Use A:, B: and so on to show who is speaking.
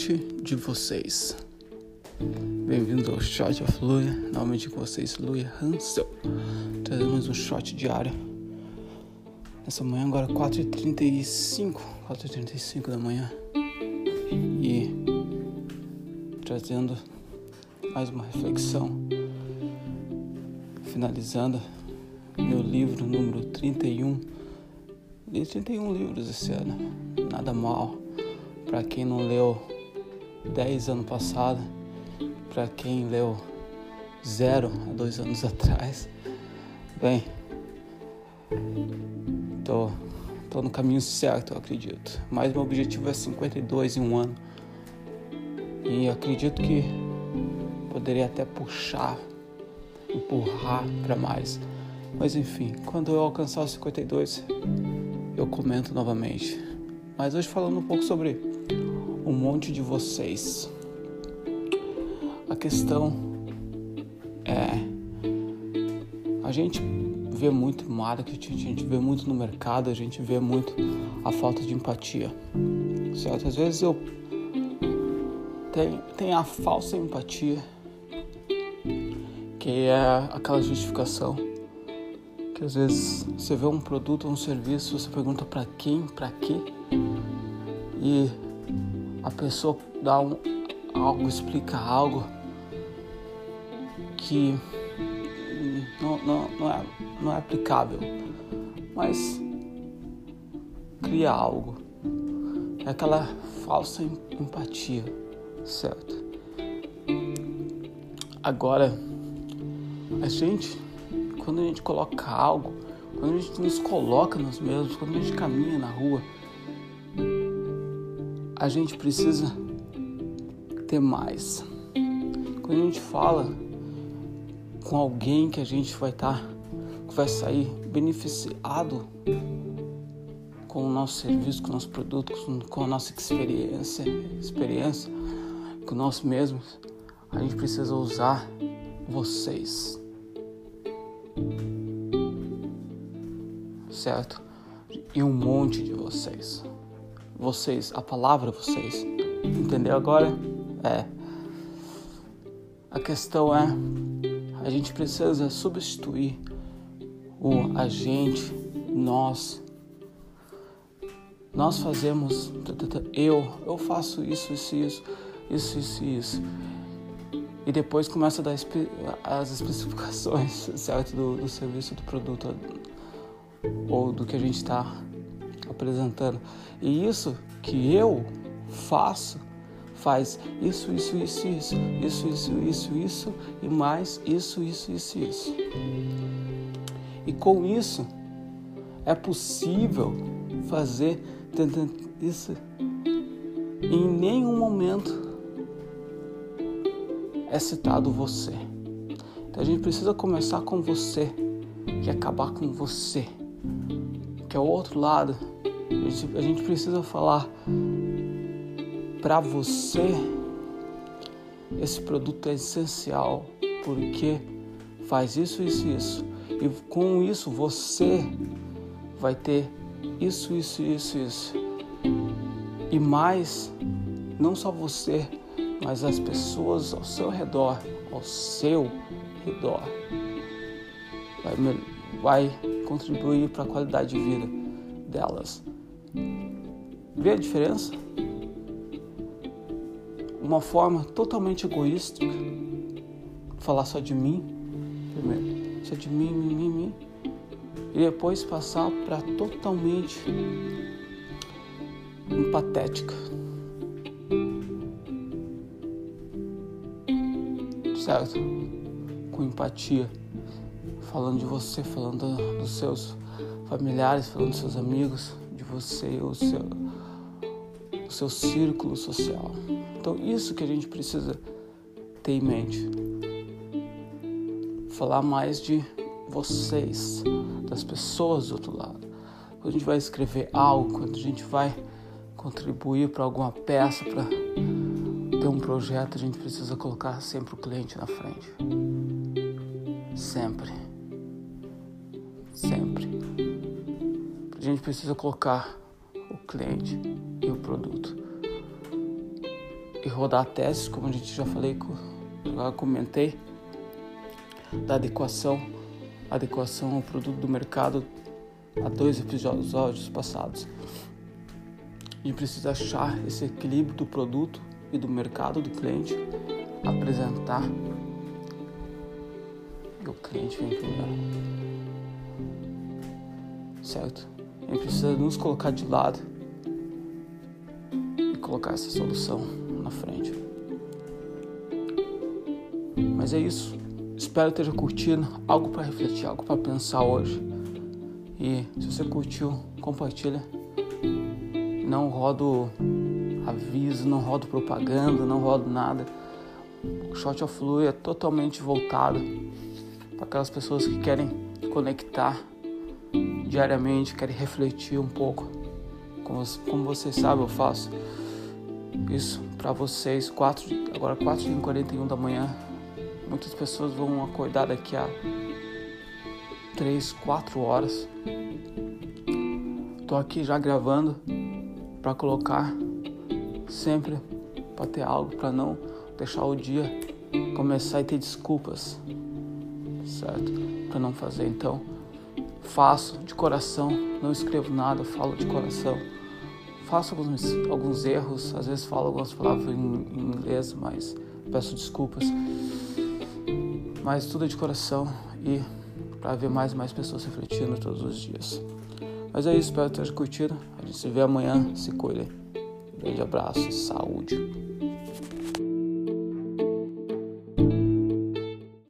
A: de vocês. Bem-vindos ao Shot of Luia, novamente com vocês, Luia Hansel, trazendo mais um shot diário. Nessa manhã, agora 4h35, 4h35 da manhã, e trazendo mais uma reflexão, finalizando meu livro número 31. Li 31 livros esse ano, nada mal. Para quem não leu 10 anos passado, para quem leu zero há dois anos atrás, bem, tô, tô no caminho certo, eu acredito. Mas meu objetivo é 52 em um ano. E acredito que poderia até puxar, empurrar para mais. Mas enfim, quando eu alcançar os 52, eu comento novamente. Mas hoje falando um pouco sobre um monte de vocês. A questão é a gente vê muito marketing, a gente vê muito no mercado, a gente vê muito a falta de empatia. Certo? Às vezes eu tenho, tenho a falsa empatia, que é aquela justificação que às vezes você vê um produto um serviço, você pergunta para quem, para quê, e a pessoa dá um, algo, explica algo que não, não, não, é, não é aplicável, mas cria algo. É aquela falsa empatia, certo? Agora, a gente, quando a gente coloca algo, quando a gente nos coloca nós mesmos, quando a gente caminha na rua, a gente precisa ter mais. Quando a gente fala com alguém que a gente vai estar, tá, que vai sair beneficiado com o nosso serviço, com o nosso produto, com a nossa experiência, experiência com nós mesmos, a gente precisa usar vocês. Certo? E um monte de vocês vocês, a palavra vocês. Entendeu agora? É. A questão é, a gente precisa substituir o agente, nós. Nós fazemos, eu, eu faço isso, isso, isso, isso, isso, isso. E depois começa a dar as especificações, certo, do, do serviço, do produto ou do que a gente está apresentando. E isso que eu faço faz isso, isso, isso, isso, isso, isso, isso, isso e mais isso, isso, isso, isso. E com isso é possível fazer isso. Em nenhum momento é citado você. Então a gente precisa começar com você e acabar com você, que é o outro lado a gente precisa falar para você esse produto é essencial porque faz isso, isso, isso. E com isso você vai ter isso, isso, isso, isso. E mais, não só você, mas as pessoas ao seu redor, ao seu redor. Vai, vai contribuir para a qualidade de vida delas. Vê a diferença? Uma forma totalmente egoísta, falar só de mim, primeiro, só de mim, mim, mim, mim, e depois passar para totalmente empatética. Certo? Com empatia, falando de você, falando dos seus familiares, falando dos seus amigos, de você, o seu, o seu círculo social. Então, isso que a gente precisa ter em mente. Falar mais de vocês, das pessoas do outro lado. Quando a gente vai escrever algo, quando a gente vai contribuir para alguma peça, para ter um projeto, a gente precisa colocar sempre o cliente na frente. Sempre. Sempre. A gente precisa colocar o cliente e o produto. e rodar testes, como a gente já falei, já comentei, da adequação, adequação ao produto do mercado a dois episódios passados. A gente precisa achar esse equilíbrio do produto e do mercado do cliente, apresentar e o cliente vem primeiro. Certo? A gente precisa nos colocar de lado e colocar essa solução na frente. Mas é isso. Espero que esteja curtindo algo para refletir, algo para pensar hoje. E se você curtiu, compartilha. Não rodo aviso, não rodo propaganda, não rodo nada. O Shot of Flu é totalmente voltado para aquelas pessoas que querem conectar diariamente, querem refletir um pouco. Como, como vocês sabem, eu faço isso para vocês, quatro, agora 4h41 da manhã. Muitas pessoas vão acordar daqui a 3, 4 horas. Tô aqui já gravando para colocar sempre para ter algo para não deixar o dia começar e ter desculpas, certo? Para não fazer. Então, faço de coração, não escrevo nada, falo de coração. Faço alguns, alguns erros, às vezes falo algumas palavras em, em inglês, mas peço desculpas. Mas tudo é de coração e para ver mais e mais pessoas refletindo todos os dias. Mas é isso, espero tenha curtido. A gente se vê amanhã. Se cuide. Grande abraço, saúde.